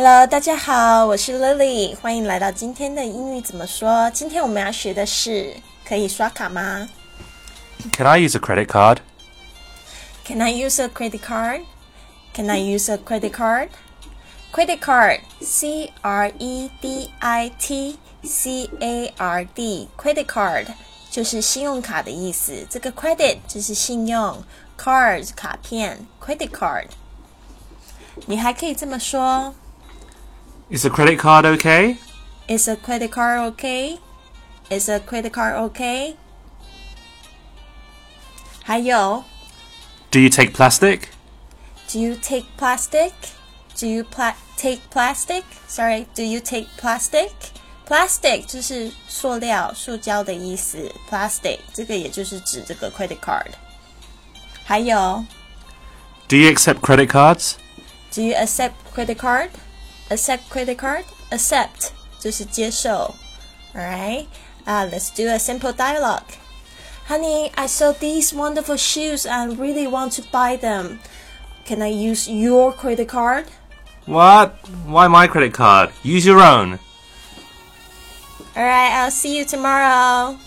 Hello，大家好，我是 Lily，欢迎来到今天的英语怎么说。今天我们要学的是，可以刷卡吗 Can I use a credit card?？Can I use a credit card? Can I use a credit card? Credit card, C R E D I T C A R D, credit card 就是信用卡的意思。这个 credit 就是信用，card 卡片，credit card。你还可以这么说 Is a credit card okay? ：Is a credit card okay? Is a credit card okay? 还有 Do you take plastic? Do you take plastic? Do you pla take plastic? Sorry, do you take plastic? Plastic 就是塑料、塑胶的意思。Plastic 这个也就是指这个 credit card。还有 Do you accept credit cards? Do you accept credit card? Accept credit card? Accept 就是接受。Alright, uh, let's do a simple dialogue. Honey, I saw these wonderful shoes and really want to buy them. Can I use your credit card? What? Why my credit card? Use your own. Alright, I'll see you tomorrow.